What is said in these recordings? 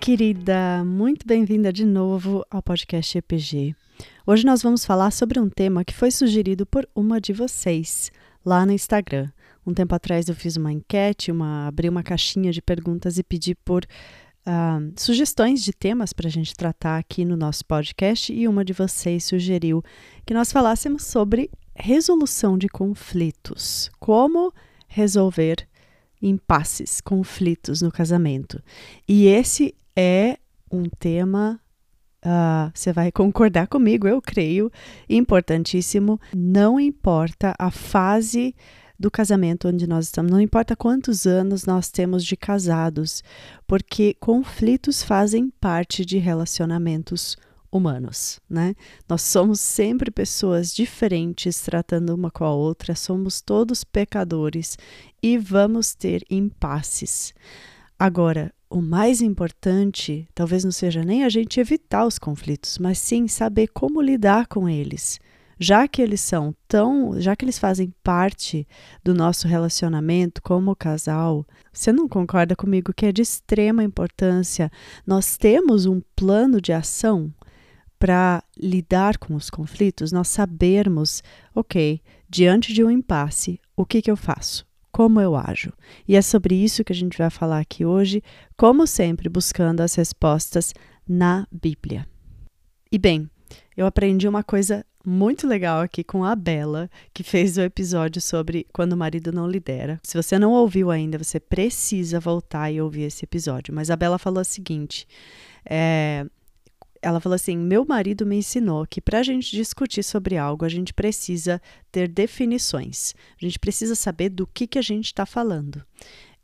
Querida, muito bem-vinda de novo ao podcast EPG. Hoje nós vamos falar sobre um tema que foi sugerido por uma de vocês lá no Instagram. Um tempo atrás eu fiz uma enquete, uma, abri uma caixinha de perguntas e pedi por uh, sugestões de temas para a gente tratar aqui no nosso podcast e uma de vocês sugeriu que nós falássemos sobre resolução de conflitos. Como resolver impasses, conflitos no casamento. E esse é um tema, uh, você vai concordar comigo, eu creio, importantíssimo. Não importa a fase do casamento onde nós estamos, não importa quantos anos nós temos de casados, porque conflitos fazem parte de relacionamentos humanos, né? Nós somos sempre pessoas diferentes tratando uma com a outra, somos todos pecadores e vamos ter impasses. Agora, o mais importante talvez não seja nem a gente evitar os conflitos, mas sim saber como lidar com eles. Já que eles são tão, já que eles fazem parte do nosso relacionamento como casal, você não concorda comigo que é de extrema importância nós temos um plano de ação para lidar com os conflitos, nós sabermos, ok, diante de um impasse, o que, que eu faço? Como eu ajo? E é sobre isso que a gente vai falar aqui hoje, como sempre, buscando as respostas na Bíblia. E bem, eu aprendi uma coisa muito legal aqui com a Bela, que fez o episódio sobre quando o marido não lidera. Se você não ouviu ainda, você precisa voltar e ouvir esse episódio. Mas a Bela falou o seguinte: é, ela falou assim: meu marido me ensinou que para a gente discutir sobre algo, a gente precisa ter definições. A gente precisa saber do que, que a gente está falando.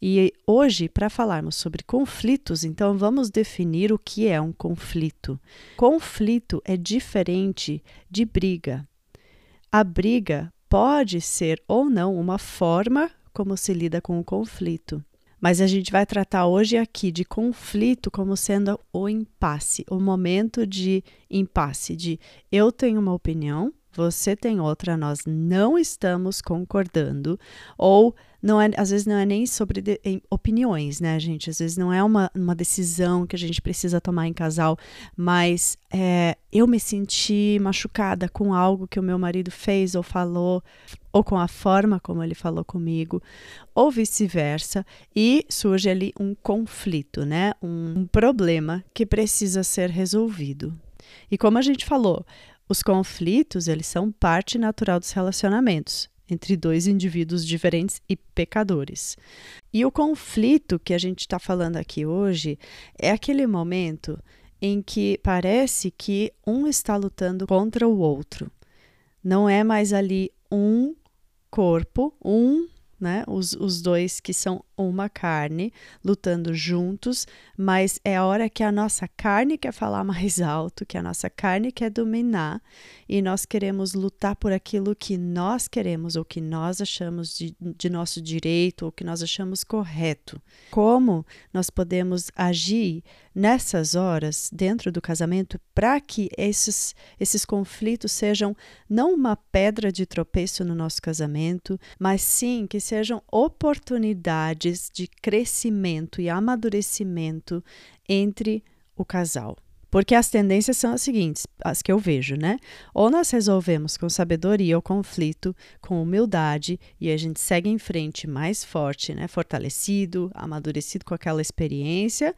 E hoje, para falarmos sobre conflitos, então vamos definir o que é um conflito. Conflito é diferente de briga. A briga pode ser ou não uma forma como se lida com o conflito. Mas a gente vai tratar hoje aqui de conflito como sendo o impasse, o momento de impasse, de eu tenho uma opinião, você tem outra, nós não estamos concordando, ou não é, às vezes não é nem sobre de, opiniões, né, gente? Às vezes não é uma, uma decisão que a gente precisa tomar em casal, mas é, eu me senti machucada com algo que o meu marido fez ou falou, ou com a forma como ele falou comigo, ou vice-versa, e surge ali um conflito, né? Um, problema que precisa ser resolvido. E como a gente falou, os conflitos, eles são parte natural dos relacionamentos entre dois indivíduos diferentes e pecadores. E o conflito que a gente está falando aqui hoje é aquele momento em que parece que um está lutando contra o outro. Não é mais ali um corpo, um né? Os, os dois que são uma carne, lutando juntos, mas é a hora que a nossa carne quer falar mais alto, que a nossa carne quer dominar, e nós queremos lutar por aquilo que nós queremos, ou que nós achamos de, de nosso direito, ou que nós achamos correto. Como nós podemos agir nessas horas dentro do casamento para que esses, esses conflitos sejam não uma pedra de tropeço no nosso casamento, mas sim que sejam oportunidades de crescimento e amadurecimento entre o casal. Porque as tendências são as seguintes, as que eu vejo, né? Ou nós resolvemos com sabedoria o conflito, com humildade, e a gente segue em frente mais forte, né? Fortalecido, amadurecido com aquela experiência,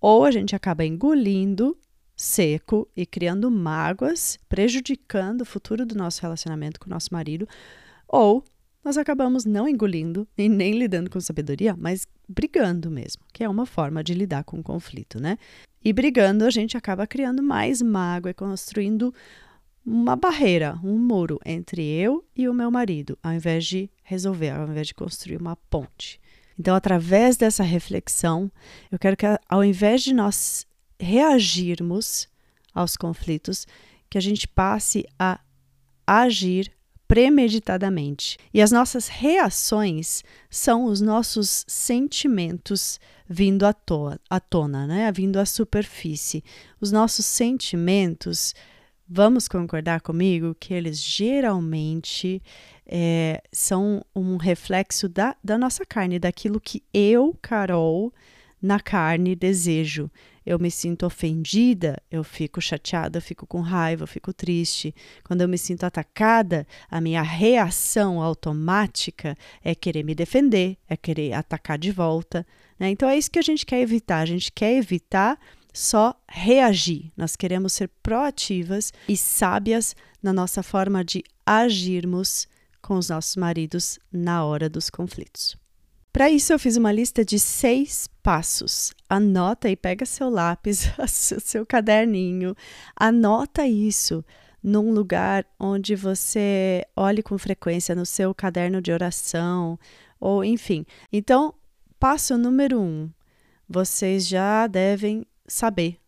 ou a gente acaba engolindo seco e criando mágoas, prejudicando o futuro do nosso relacionamento com o nosso marido, ou nós acabamos não engolindo e nem lidando com sabedoria, mas brigando mesmo, que é uma forma de lidar com o conflito, né? E brigando, a gente acaba criando mais mágoa e construindo uma barreira, um muro entre eu e o meu marido, ao invés de resolver, ao invés de construir uma ponte. Então, através dessa reflexão, eu quero que, ao invés de nós reagirmos aos conflitos, que a gente passe a agir premeditadamente. E as nossas reações são os nossos sentimentos vindo à, toa, à tona, né? vindo à superfície. Os nossos sentimentos, vamos concordar comigo que eles geralmente é, são um reflexo da, da nossa carne, daquilo que eu, Carol, na carne desejo eu me sinto ofendida, eu fico chateada, eu fico com raiva, eu fico triste. Quando eu me sinto atacada, a minha reação automática é querer me defender, é querer atacar de volta. Né? Então é isso que a gente quer evitar. A gente quer evitar só reagir. Nós queremos ser proativas e sábias na nossa forma de agirmos com os nossos maridos na hora dos conflitos. Para isso, eu fiz uma lista de seis passos. Anota e pega seu lápis, seu caderninho, anota isso num lugar onde você olhe com frequência no seu caderno de oração, ou enfim. Então, passo número um. Vocês já devem saber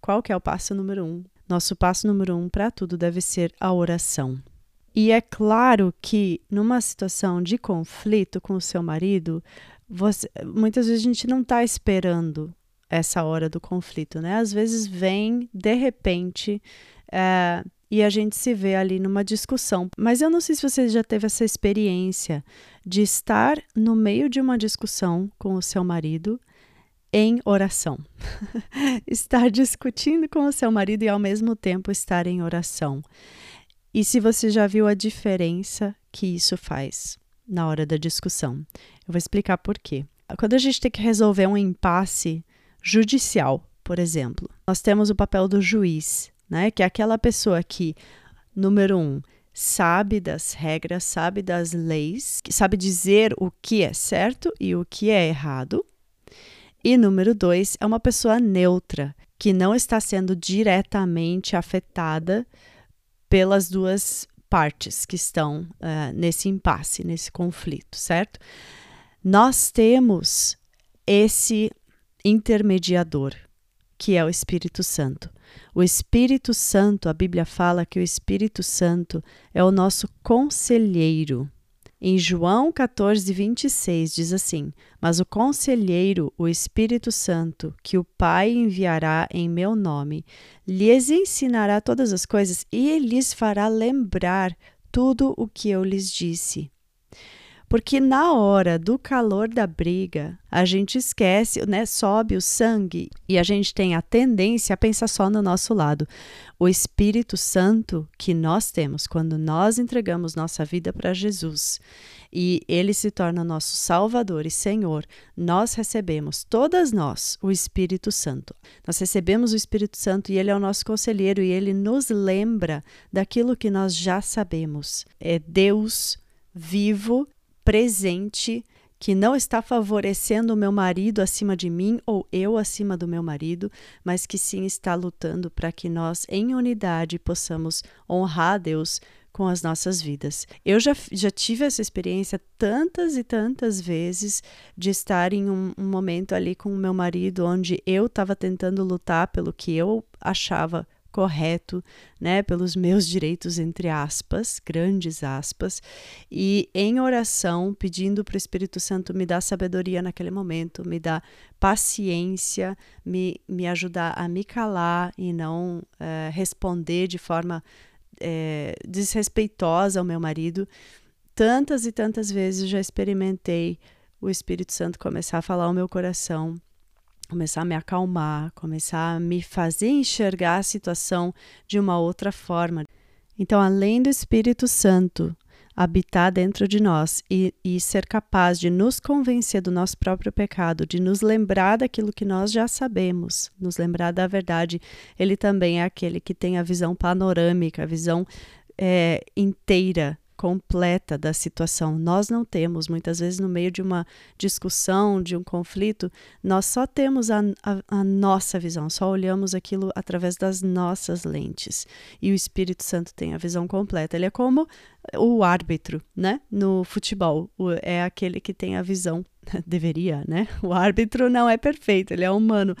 qual que é o passo número um. Nosso passo número um para tudo deve ser a oração. E é claro que numa situação de conflito com o seu marido, você, muitas vezes a gente não está esperando essa hora do conflito, né? Às vezes vem de repente é, e a gente se vê ali numa discussão. Mas eu não sei se você já teve essa experiência de estar no meio de uma discussão com o seu marido em oração. estar discutindo com o seu marido e ao mesmo tempo estar em oração. E se você já viu a diferença que isso faz na hora da discussão. Eu vou explicar por quê. Quando a gente tem que resolver um impasse judicial, por exemplo, nós temos o papel do juiz, né? Que é aquela pessoa que, número um, sabe das regras, sabe das leis, sabe dizer o que é certo e o que é errado. E número dois, é uma pessoa neutra, que não está sendo diretamente afetada pelas duas partes que estão uh, nesse impasse, nesse conflito, certo? Nós temos esse intermediador, que é o Espírito Santo. O Espírito Santo, a Bíblia fala que o Espírito Santo é o nosso conselheiro. Em João 14, 26 diz assim: Mas o conselheiro, o Espírito Santo, que o Pai enviará em meu nome, lhes ensinará todas as coisas e lhes fará lembrar tudo o que eu lhes disse. Porque na hora do calor da briga, a gente esquece, né? Sobe o sangue e a gente tem a tendência a pensar só no nosso lado. O Espírito Santo que nós temos quando nós entregamos nossa vida para Jesus e ele se torna nosso Salvador e Senhor, nós recebemos, todas nós, o Espírito Santo. Nós recebemos o Espírito Santo e ele é o nosso conselheiro e ele nos lembra daquilo que nós já sabemos. É Deus vivo presente que não está favorecendo o meu marido acima de mim ou eu acima do meu marido, mas que sim está lutando para que nós, em unidade, possamos honrar a Deus com as nossas vidas. Eu já, já tive essa experiência tantas e tantas vezes de estar em um, um momento ali com o meu marido onde eu estava tentando lutar pelo que eu achava correto, né, pelos meus direitos entre aspas, grandes aspas, e em oração pedindo para o Espírito Santo me dar sabedoria naquele momento, me dar paciência, me, me ajudar a me calar e não é, responder de forma é, desrespeitosa ao meu marido. Tantas e tantas vezes já experimentei o Espírito Santo começar a falar ao meu coração começar a me acalmar, começar a me fazer enxergar a situação de uma outra forma. Então, além do Espírito Santo habitar dentro de nós e, e, ser capaz de nos convencer do nosso próprio pecado, de nos lembrar daquilo que nós já sabemos, nos lembrar da verdade, ele também é aquele que tem a visão panorâmica, a visão é, inteira completa da situação. Nós não temos, muitas vezes, no meio de uma discussão, de um conflito, nós só temos a, a, a, nossa visão, só olhamos aquilo através das nossas lentes. E o Espírito Santo tem a visão completa. Ele é como o árbitro, né? No futebol, é aquele que tem a visão deveria, né? O árbitro não é perfeito, ele é humano,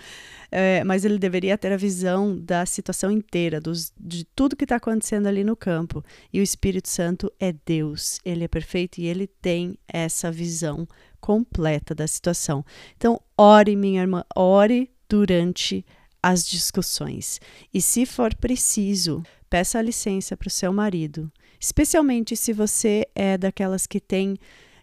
é, mas ele deveria ter a visão da situação inteira, dos, de tudo que está acontecendo ali no campo. E o Espírito Santo é Deus, ele é perfeito e ele tem essa visão completa da situação. Então, ore, minha irmã, ore durante as discussões. E se for preciso, peça licença para o seu marido, especialmente se você é daquelas que tem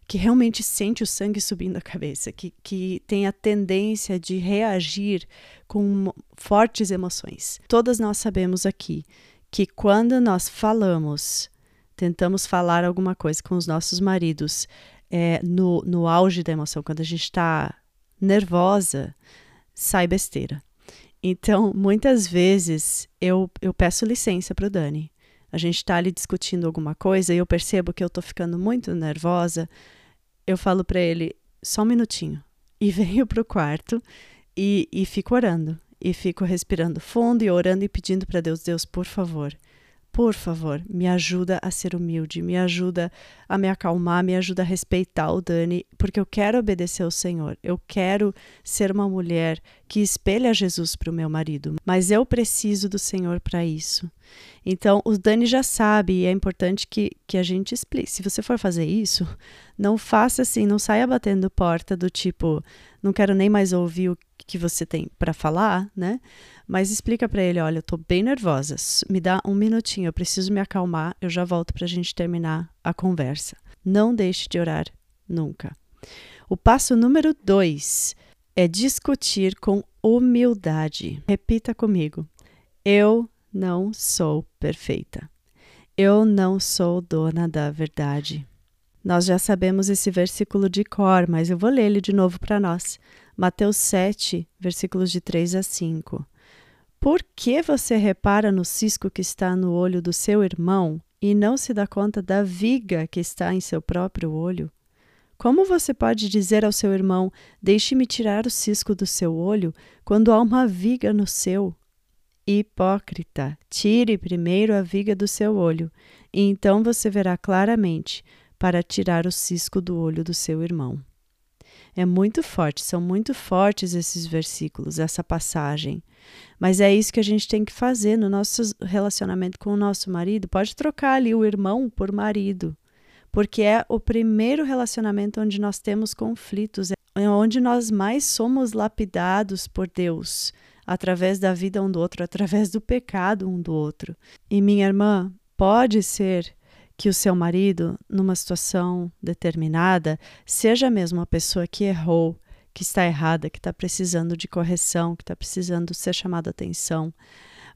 que realmente sente o sangue subindo a cabeça, que, que tem a tendência de reagir com fortes emoções. Todas nós sabemos aqui que quando nós falamos, tentamos falar alguma coisa com os nossos maridos é, no, no auge da emoção, quando a gente está nervosa, sai besteira. Então, muitas vezes eu, eu peço licença para o Dani. A gente está ali discutindo alguma coisa e eu percebo que eu estou ficando muito nervosa eu falo para ele só um minutinho. E venho para o quarto e, e fico orando e fico respirando fundo e orando e pedindo para Deus, Deus, por favor, por favor, me ajuda a ser humilde, me ajuda a me acalmar, me ajuda a respeitar o Dani, porque eu quero obedecer ao Senhor. Eu quero ser uma mulher que espelha Jesus para o meu marido, mas eu preciso do Senhor para isso. Então, o Dani já sabe e é importante que, que a gente explique. Se você for fazer isso, não faça assim, não saia batendo porta do tipo, não quero nem mais ouvir o que você tem para falar, né? Mas explica para ele, olha, eu tô bem nervosa, me dá um minutinho, eu preciso me acalmar, eu já volto para a gente terminar a conversa. Não deixe de orar nunca. O passo número dois é discutir com humildade. Repita comigo. Eu não sou perfeita. Eu não sou dona da verdade. Nós já sabemos esse versículo de cor, mas eu vou ler ele de novo para nós. Mateus 7, versículos de 3 a 5. Por que você repara no cisco que está no olho do seu irmão e não se dá conta da viga que está em seu próprio olho? Como você pode dizer ao seu irmão: Deixe-me tirar o cisco do seu olho, quando há uma viga no seu? Hipócrita, tire primeiro a viga do seu olho, e então você verá claramente para tirar o cisco do olho do seu irmão. É muito forte, são muito fortes esses versículos, essa passagem. Mas é isso que a gente tem que fazer no nosso relacionamento com o nosso marido. Pode trocar ali o irmão por marido, porque é o primeiro relacionamento onde nós temos conflitos, é onde nós mais somos lapidados por Deus, através da vida um do outro, através do pecado um do outro. E minha irmã, pode ser que o seu marido, numa situação determinada, seja mesmo uma pessoa que errou, que está errada, que está precisando de correção, que está precisando ser chamado a atenção.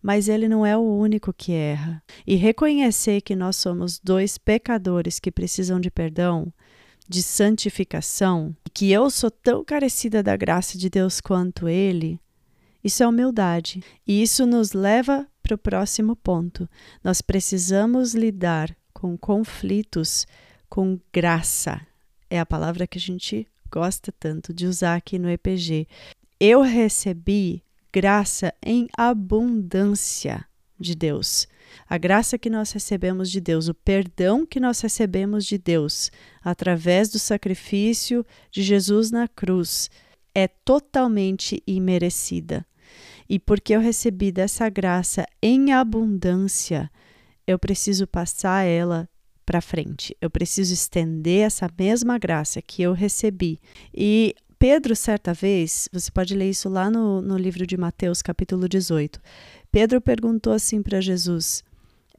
Mas ele não é o único que erra. E reconhecer que nós somos dois pecadores que precisam de perdão, de santificação, que eu sou tão carecida da graça de Deus quanto ele, isso é humildade. E isso nos leva para o próximo ponto. Nós precisamos lidar com conflitos com graça. É a palavra que a gente gosta tanto de usar aqui no EPG. Eu recebi graça em abundância de Deus. A graça que nós recebemos de Deus, o perdão que nós recebemos de Deus através do sacrifício de Jesus na cruz, é totalmente imerecida. E porque eu recebi dessa graça em abundância, eu preciso passar ela para frente. Eu preciso estender essa mesma graça que eu recebi. E Pedro, certa vez, você pode ler isso lá no, no livro de Mateus, capítulo 18. Pedro perguntou assim para Jesus: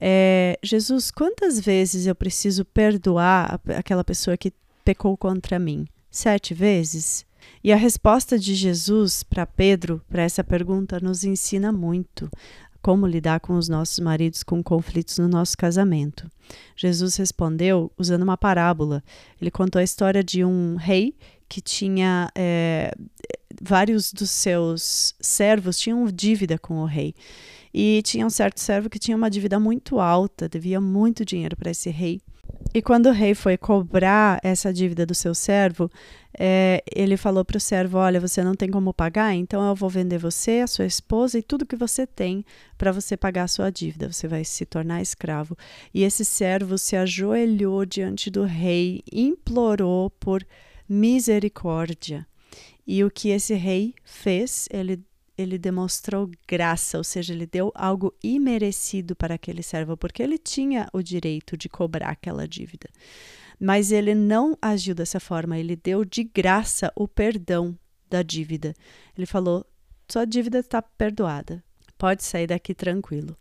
é, Jesus, quantas vezes eu preciso perdoar aquela pessoa que pecou contra mim? Sete vezes? E a resposta de Jesus para Pedro, para essa pergunta, nos ensina muito como lidar com os nossos maridos com conflitos no nosso casamento. Jesus respondeu usando uma parábola. Ele contou a história de um rei que tinha é, vários dos seus servos tinham dívida com o rei. E tinha um certo servo que tinha uma dívida muito alta, devia muito dinheiro para esse rei. E quando o rei foi cobrar essa dívida do seu servo, é, ele falou para o servo: Olha, você não tem como pagar, então eu vou vender você, a sua esposa e tudo que você tem para você pagar a sua dívida. Você vai se tornar escravo. E esse servo se ajoelhou diante do rei, implorou por misericórdia. E o que esse rei fez, ele, ele demonstrou graça, ou seja, ele deu algo imerecido para aquele servo, porque ele tinha o direito de cobrar aquela dívida. Mas ele não agiu dessa forma, ele deu de graça o perdão da dívida. Ele falou: sua dívida está perdoada, pode sair daqui tranquilo.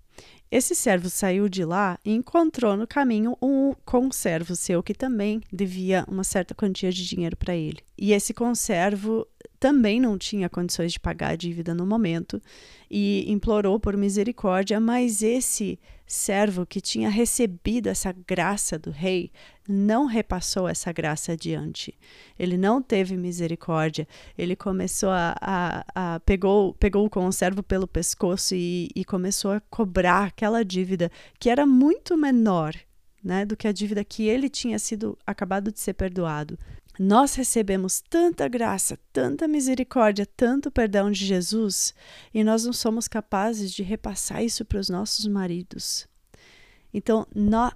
Esse servo saiu de lá e encontrou no caminho um conservo seu que também devia uma certa quantia de dinheiro para ele. E esse conservo também não tinha condições de pagar a dívida no momento e implorou por misericórdia, mas esse servo que tinha recebido essa graça do rei não repassou essa graça adiante. Ele não teve misericórdia. Ele começou a, a, a pegou, pegou o conservo pelo pescoço e, e começou a cobrar aquela dívida que era muito menor né, do que a dívida que ele tinha sido acabado de ser perdoado. Nós recebemos tanta graça, tanta misericórdia, tanto perdão de Jesus e nós não somos capazes de repassar isso para os nossos maridos. Então,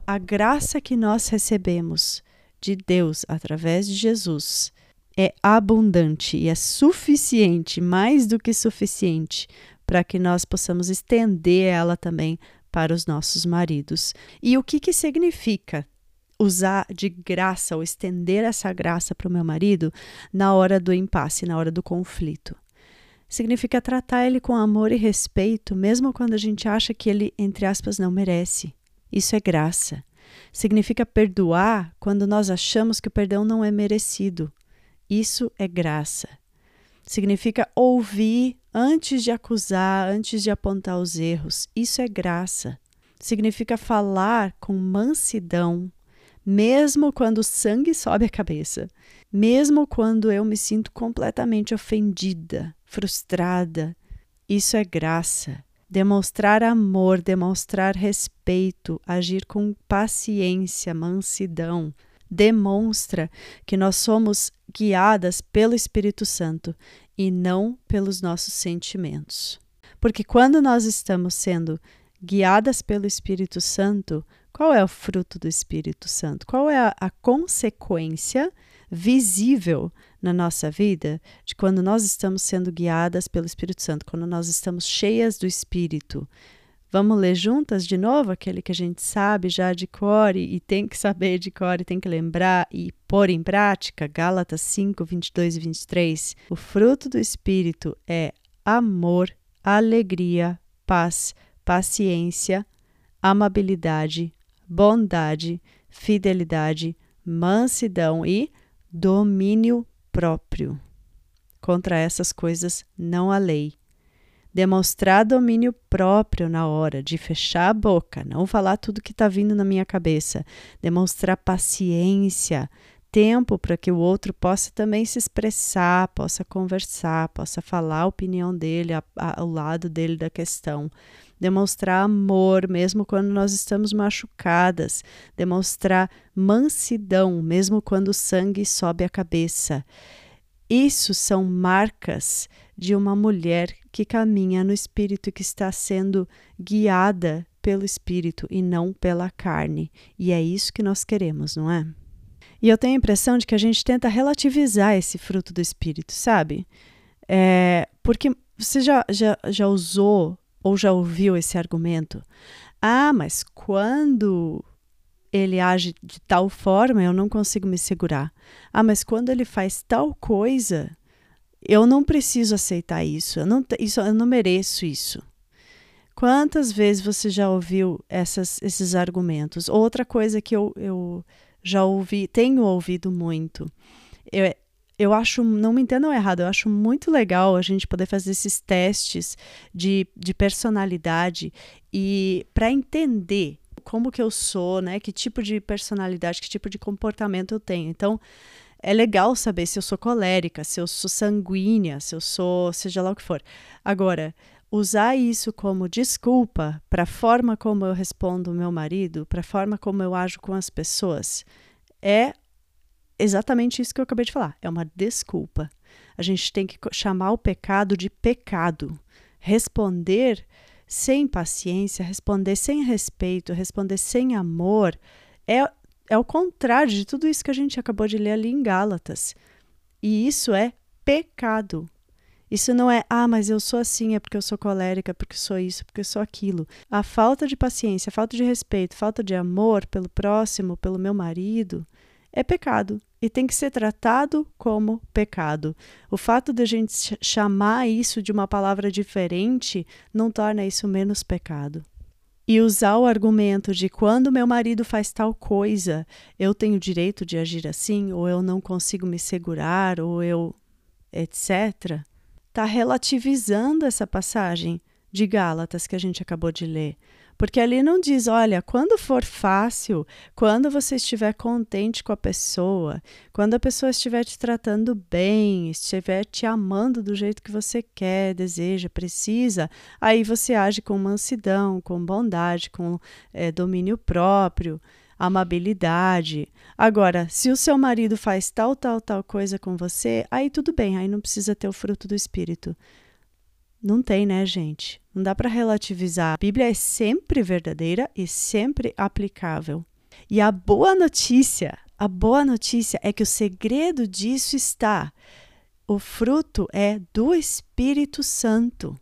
a graça que nós recebemos de Deus através de Jesus é abundante e é suficiente, mais do que suficiente, para que nós possamos estender ela também para os nossos maridos. E o que, que significa usar de graça ou estender essa graça para o meu marido na hora do impasse, na hora do conflito. Significa tratar ele com amor e respeito, mesmo quando a gente acha que ele, entre aspas, não merece. Isso é graça. Significa perdoar quando nós achamos que o perdão não é merecido. Isso é graça. Significa ouvir antes de acusar, antes de apontar os erros. Isso é graça. Significa falar com mansidão, mesmo quando o sangue sobe a cabeça, mesmo quando eu me sinto completamente ofendida, frustrada. Isso é graça. Demonstrar amor, demonstrar respeito, agir com paciência, mansidão, demonstra que nós somos guiadas pelo Espírito Santo e não pelos nossos sentimentos. Porque quando nós estamos sendo guiadas pelo Espírito Santo, qual é o fruto do Espírito Santo? Qual é a, a consequência visível na nossa vida de quando nós estamos sendo guiadas pelo Espírito Santo, quando nós estamos cheias do Espírito? Vamos ler juntas de novo aquele que a gente sabe já de core e tem que saber de core, tem que lembrar e pôr em prática? Gálatas 5, 22 e 23. O fruto do Espírito é amor, alegria, paz, paciência, amabilidade, bondade, fidelidade, mansidão e domínio próprio. Contra essas coisas não há lei. Demonstrar domínio próprio na hora de fechar a boca, não falar tudo que está vindo na minha cabeça. Demonstrar paciência, tempo para que o outro possa também se expressar, possa conversar, possa falar a opinião dele, ao lado dele da questão demonstrar amor mesmo quando nós estamos machucadas, demonstrar mansidão mesmo quando o sangue sobe a cabeça. Isso são marcas de uma mulher que caminha no espírito que está sendo guiada pelo espírito e não pela carne. E é isso que nós queremos, não é? E eu tenho a impressão de que a gente tenta relativizar esse fruto do espírito, sabe? É, porque você já, já, já usou ou já ouviu esse argumento? Ah, mas quando ele age de tal forma, eu não consigo me segurar. Ah, mas quando ele faz tal coisa, eu não preciso aceitar isso. Eu não, isso, eu não mereço isso. Quantas vezes você já ouviu essas, esses argumentos? Outra coisa que eu, eu já ouvi, tenho ouvido muito, eu, eu acho, não me entendam errado, eu acho muito legal a gente poder fazer esses testes de, de personalidade e para entender como que eu sou, né? Que tipo de personalidade, que tipo de comportamento eu tenho. Então, é legal saber se eu sou colérica, se eu sou sanguínea, se eu sou, seja lá o que for. Agora, usar isso como desculpa para a forma como eu respondo meu marido, para a forma como eu ajo com as pessoas, é exatamente isso que eu acabei de falar. É uma desculpa. A gente tem que chamar o pecado de pecado. Responder sem paciência, responder sem respeito, responder sem amor é, é o contrário de tudo isso que a gente acabou de ler ali em Gálatas. E isso é pecado. Isso não é, ah, mas eu sou assim, é porque eu sou colérica, porque eu sou isso, porque eu sou aquilo. A falta de paciência, a falta de respeito, falta de amor pelo próximo, pelo meu marido, é pecado e tem que ser tratado como pecado. O fato de a gente chamar isso de uma palavra diferente não torna isso menos pecado. E usar o argumento de quando meu marido faz tal coisa, eu tenho direito de agir assim, ou eu não consigo me segurar, ou eu. etc está relativizando essa passagem de Gálatas que a gente acabou de ler. Porque ali não diz, olha, quando for fácil, quando você estiver contente com a pessoa, quando a pessoa estiver te tratando bem, estiver te amando do jeito que você quer, deseja, precisa, aí você age com mansidão, com bondade, com é, domínio próprio amabilidade. Agora, se o seu marido faz tal, tal, tal coisa com você, aí tudo bem, aí não precisa ter o fruto do espírito. Não tem, né, gente? Não dá para relativizar. A Bíblia é sempre verdadeira e sempre aplicável. E a boa notícia, a boa notícia é que o segredo disso está. O fruto é do Espírito Santo.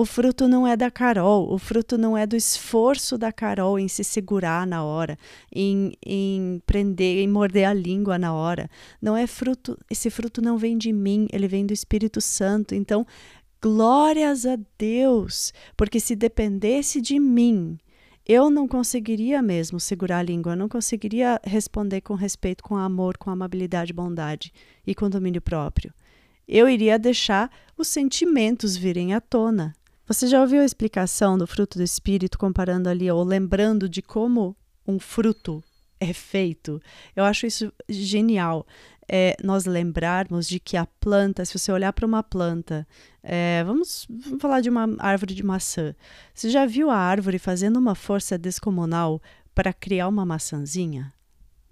O fruto não é da Carol, o fruto não é do esforço da Carol em se segurar na hora, em, em prender, em morder a língua na hora. Não é fruto, esse fruto não vem de mim, ele vem do Espírito Santo. Então, glórias a Deus, porque se dependesse de mim, eu não conseguiria mesmo segurar a língua, eu não conseguiria responder com respeito, com amor, com amabilidade, bondade e com domínio próprio. Eu iria deixar os sentimentos virem à tona. Você já ouviu a explicação do fruto do espírito comparando ali ou lembrando de como um fruto é feito? Eu acho isso genial. É, nós lembrarmos de que a planta, se você olhar para uma planta, é, vamos, vamos falar de uma árvore de maçã. Você já viu a árvore fazendo uma força descomunal para criar uma maçãzinha?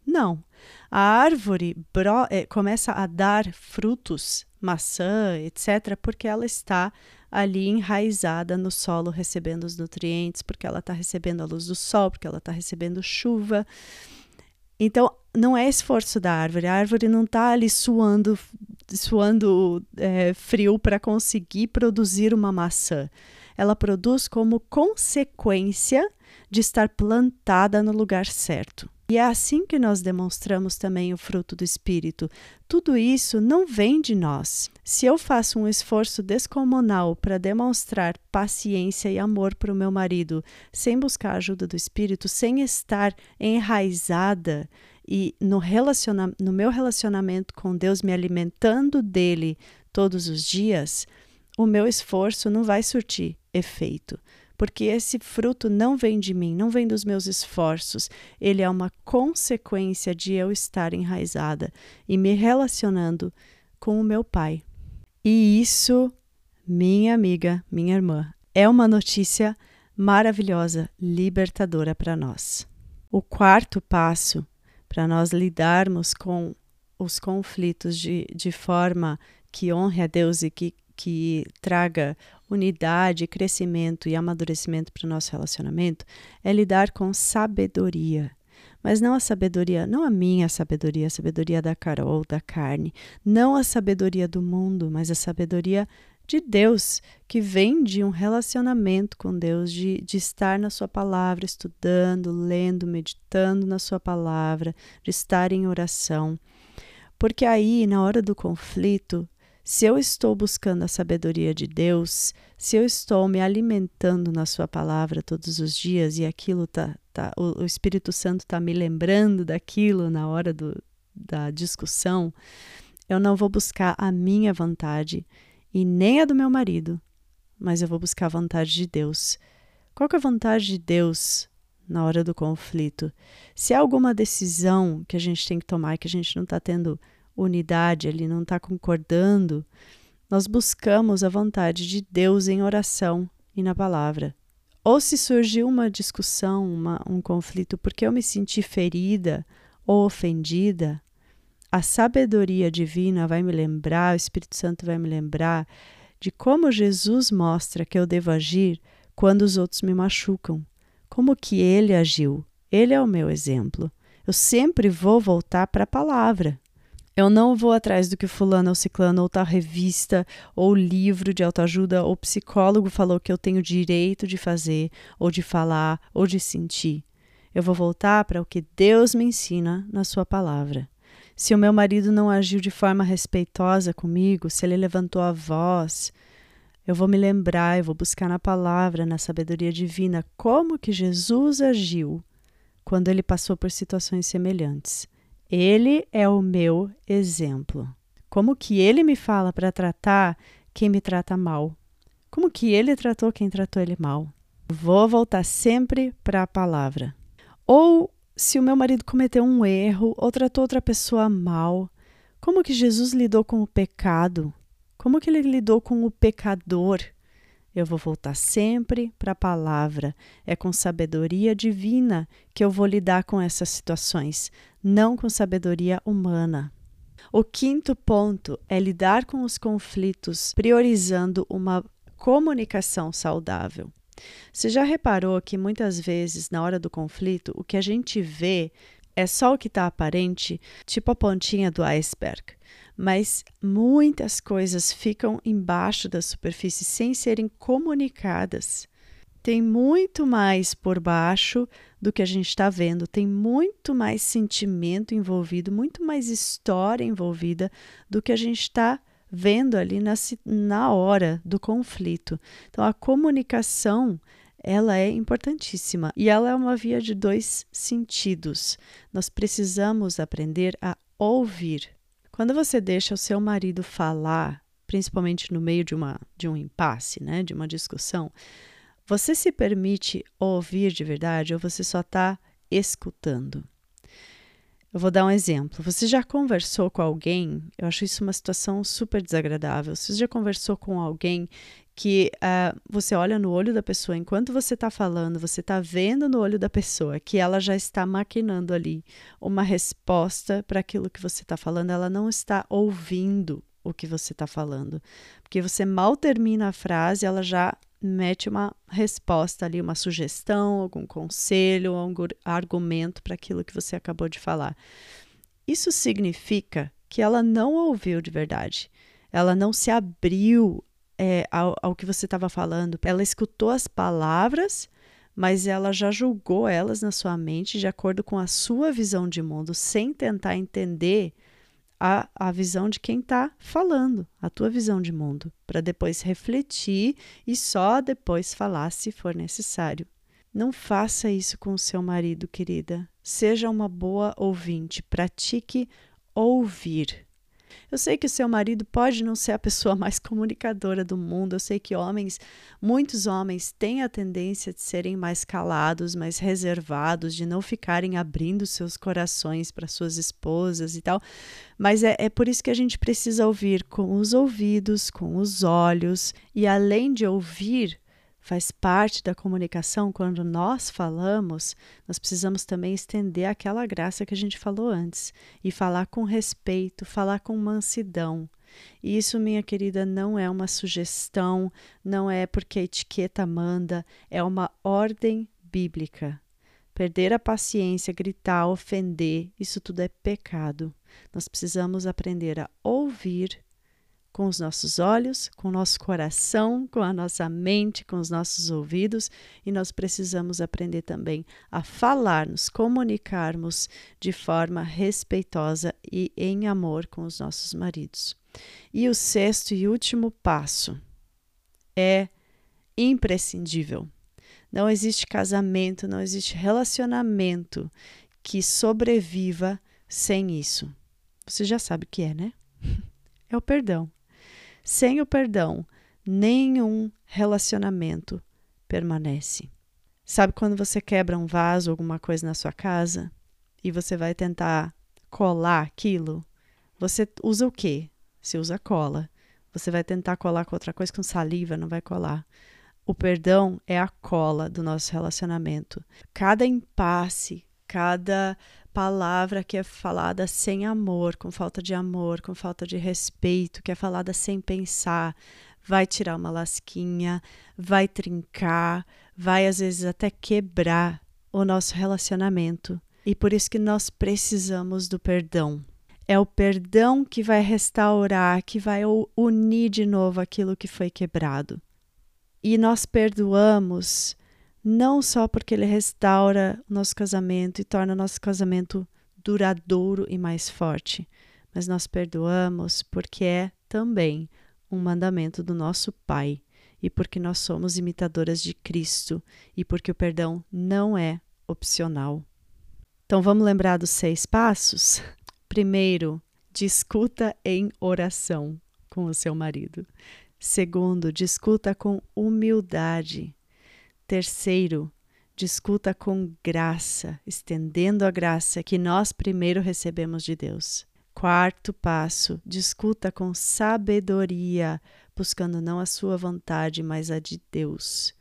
Não. A árvore bro, é, começa a dar frutos, maçã, etc., porque ela está ali enraizada no solo, recebendo os nutrientes, porque ela está recebendo a luz do sol, porque ela está recebendo chuva. Então, não é esforço da árvore, a árvore não está ali suando, suando é, frio para conseguir produzir uma maçã. Ela produz como consequência de estar plantada no lugar certo. E é assim que nós demonstramos também o fruto do Espírito. Tudo isso não vem de nós. Se eu faço um esforço descomunal para demonstrar paciência e amor para o meu marido, sem buscar a ajuda do Espírito, sem estar enraizada e no, relaciona no meu relacionamento com Deus, me alimentando dele todos os dias, o meu esforço não vai surtir efeito porque esse fruto não vem de mim, não vem dos meus esforços, ele é uma consequência de eu estar enraizada e me relacionando com o meu Pai. E isso, minha amiga, minha irmã, é uma notícia maravilhosa, libertadora para nós. O quarto passo para nós lidarmos com os conflitos de, de forma que honre a Deus e que, que traga unidade, crescimento e amadurecimento para o nosso relacionamento é lidar com sabedoria. Mas não a sabedoria, não a minha sabedoria, a sabedoria da Carol, da carne, não a sabedoria do mundo, mas a sabedoria de Deus, que vem de um relacionamento com Deus, de, de estar na Sua palavra, estudando, lendo, meditando na Sua palavra, de estar em oração. Porque aí, na hora do conflito, se eu estou buscando a sabedoria de Deus, se eu estou me alimentando na Sua palavra todos os dias e aquilo tá, tá o, o Espírito Santo está me lembrando daquilo na hora do, da discussão, eu não vou buscar a minha vontade e nem a do meu marido, mas eu vou buscar a vontade de Deus. Qual é a vontade de Deus na hora do conflito? Se há alguma decisão que a gente tem que tomar que a gente não está tendo unidade, ele não está concordando, nós buscamos a vontade de Deus em oração e na palavra. Ou se surgiu uma discussão, uma, um conflito, porque eu me senti ferida ou ofendida, a sabedoria divina vai me lembrar, o Espírito Santo vai me lembrar de como Jesus mostra que eu devo agir quando os outros me machucam, como que ele agiu. Ele é o meu exemplo. Eu sempre vou voltar para a palavra. Eu não vou atrás do que fulano ou ciclano ou tal revista ou livro de autoajuda ou psicólogo falou que eu tenho direito de fazer ou de falar ou de sentir. Eu vou voltar para o que Deus me ensina na sua palavra. Se o meu marido não agiu de forma respeitosa comigo, se ele levantou a voz, eu vou me lembrar, eu vou buscar na palavra, na sabedoria divina, como que Jesus agiu quando ele passou por situações semelhantes. Ele é o meu exemplo. Como que ele me fala para tratar quem me trata mal? Como que ele tratou quem tratou ele mal? Vou voltar sempre para a palavra. Ou se o meu marido cometeu um erro ou tratou outra pessoa mal, como que Jesus lidou com o pecado? Como que ele lidou com o pecador? Eu vou voltar sempre para a palavra. É com sabedoria divina que eu vou lidar com essas situações, não com sabedoria humana. O quinto ponto é lidar com os conflitos priorizando uma comunicação saudável. Você já reparou que muitas vezes, na hora do conflito, o que a gente vê é só o que está aparente, tipo a pontinha do iceberg mas muitas coisas ficam embaixo da superfície sem serem comunicadas. Tem muito mais por baixo do que a gente está vendo, tem muito mais sentimento envolvido, muito mais história envolvida do que a gente está vendo ali na, na hora do conflito. Então, a comunicação ela é importantíssima e ela é uma via de dois sentidos. Nós precisamos aprender a ouvir quando você deixa o seu marido falar, principalmente no meio de, uma, de um impasse, né, de uma discussão, você se permite ouvir de verdade ou você só está escutando? Eu vou dar um exemplo. Você já conversou com alguém? Eu acho isso uma situação super desagradável. Você já conversou com alguém que uh, você olha no olho da pessoa enquanto você está falando, você está vendo no olho da pessoa que ela já está maquinando ali uma resposta para aquilo que você está falando, ela não está ouvindo o que você está falando, porque você mal termina a frase, ela já mete uma resposta ali, uma sugestão, algum conselho, algum argumento para aquilo que você acabou de falar. Isso significa que ela não ouviu de verdade. Ela não se abriu é, ao, ao que você estava falando. Ela escutou as palavras, mas ela já julgou elas na sua mente de acordo com a sua visão de mundo, sem tentar entender a, a visão de quem está falando, a tua visão de mundo, para depois refletir e só depois falar se for necessário. Não faça isso com o seu marido, querida. Seja uma boa ouvinte, pratique ouvir. Eu sei que o seu marido pode não ser a pessoa mais comunicadora do mundo. Eu sei que homens, muitos homens, têm a tendência de serem mais calados, mais reservados, de não ficarem abrindo seus corações para suas esposas e tal. Mas é, é por isso que a gente precisa ouvir com os ouvidos, com os olhos, e além de ouvir, faz parte da comunicação, quando nós falamos, nós precisamos também estender aquela graça que a gente falou antes e falar com respeito, falar com mansidão. E isso, minha querida, não é uma sugestão, não é porque a etiqueta manda, é uma ordem bíblica. Perder a paciência, gritar, ofender, isso tudo é pecado. Nós precisamos aprender a ouvir com os nossos olhos, com o nosso coração, com a nossa mente, com os nossos ouvidos, e nós precisamos aprender também a falar, nos comunicarmos de forma respeitosa e em amor com os nossos maridos. E o sexto e último passo é imprescindível. Não existe casamento, não existe relacionamento que sobreviva sem isso. Você já sabe o que é, né? É o perdão. Sem o perdão, nenhum relacionamento permanece. Sabe quando você quebra um vaso, alguma coisa na sua casa e você vai tentar colar aquilo? Você usa o quê? Você usa cola. Você vai tentar colar com outra coisa com saliva, não vai colar. O perdão é a cola do nosso relacionamento. Cada impasse, cada palavra que é falada sem amor, com falta de amor, com falta de respeito, que é falada sem pensar, vai tirar uma lasquinha, vai trincar, vai às vezes até quebrar o nosso relacionamento. E por isso que nós precisamos do perdão. É o perdão que vai restaurar, que vai unir de novo aquilo que foi quebrado. E nós perdoamos não só porque ele restaura o nosso casamento e torna o nosso casamento duradouro e mais forte, mas nós perdoamos porque é também um mandamento do nosso Pai e porque nós somos imitadoras de Cristo e porque o perdão não é opcional. Então vamos lembrar dos seis passos? Primeiro, discuta em oração com o seu marido. Segundo, discuta com humildade. Terceiro, discuta com graça, estendendo a graça que nós primeiro recebemos de Deus. Quarto passo, discuta com sabedoria, buscando não a sua vontade, mas a de Deus.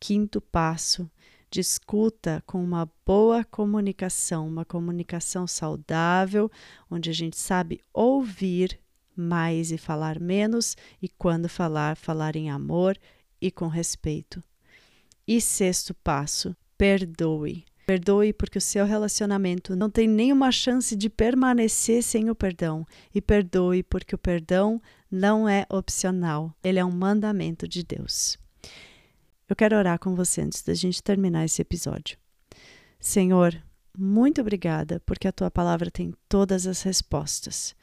Quinto passo, discuta com uma boa comunicação, uma comunicação saudável, onde a gente sabe ouvir mais e falar menos, e quando falar, falar em amor e com respeito. E sexto passo, perdoe. Perdoe porque o seu relacionamento não tem nenhuma chance de permanecer sem o perdão. E perdoe porque o perdão não é opcional, ele é um mandamento de Deus. Eu quero orar com você antes da gente terminar esse episódio. Senhor, muito obrigada porque a tua palavra tem todas as respostas.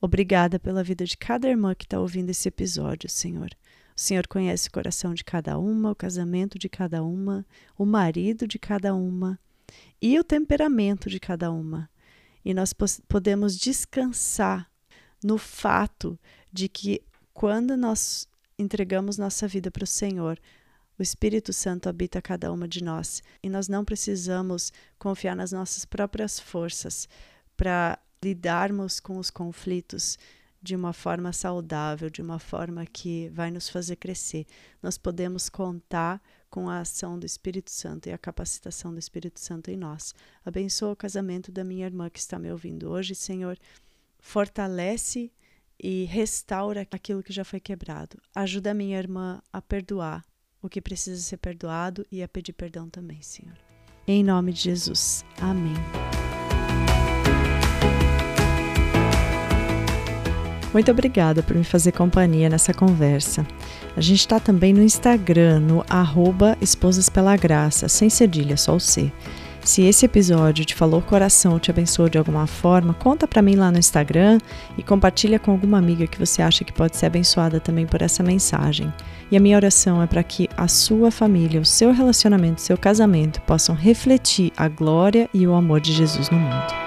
Obrigada pela vida de cada irmã que está ouvindo esse episódio, Senhor. O Senhor conhece o coração de cada uma, o casamento de cada uma, o marido de cada uma e o temperamento de cada uma. E nós podemos descansar no fato de que quando nós entregamos nossa vida para o Senhor, o Espírito Santo habita cada uma de nós e nós não precisamos confiar nas nossas próprias forças para lidarmos com os conflitos de uma forma saudável, de uma forma que vai nos fazer crescer. Nós podemos contar com a ação do Espírito Santo e a capacitação do Espírito Santo em nós. Abençoa o casamento da minha irmã que está me ouvindo hoje, Senhor. Fortalece e restaura aquilo que já foi quebrado. Ajuda a minha irmã a perdoar o que precisa ser perdoado e a pedir perdão também, Senhor. Em nome de Jesus. Amém. Muito obrigada por me fazer companhia nessa conversa. A gente está também no Instagram, no arroba Esposas Pela Graça, sem cedilha, só o C. Se esse episódio te falou coração, te abençoou de alguma forma, conta para mim lá no Instagram e compartilha com alguma amiga que você acha que pode ser abençoada também por essa mensagem. E a minha oração é para que a sua família, o seu relacionamento, o seu casamento possam refletir a glória e o amor de Jesus no mundo.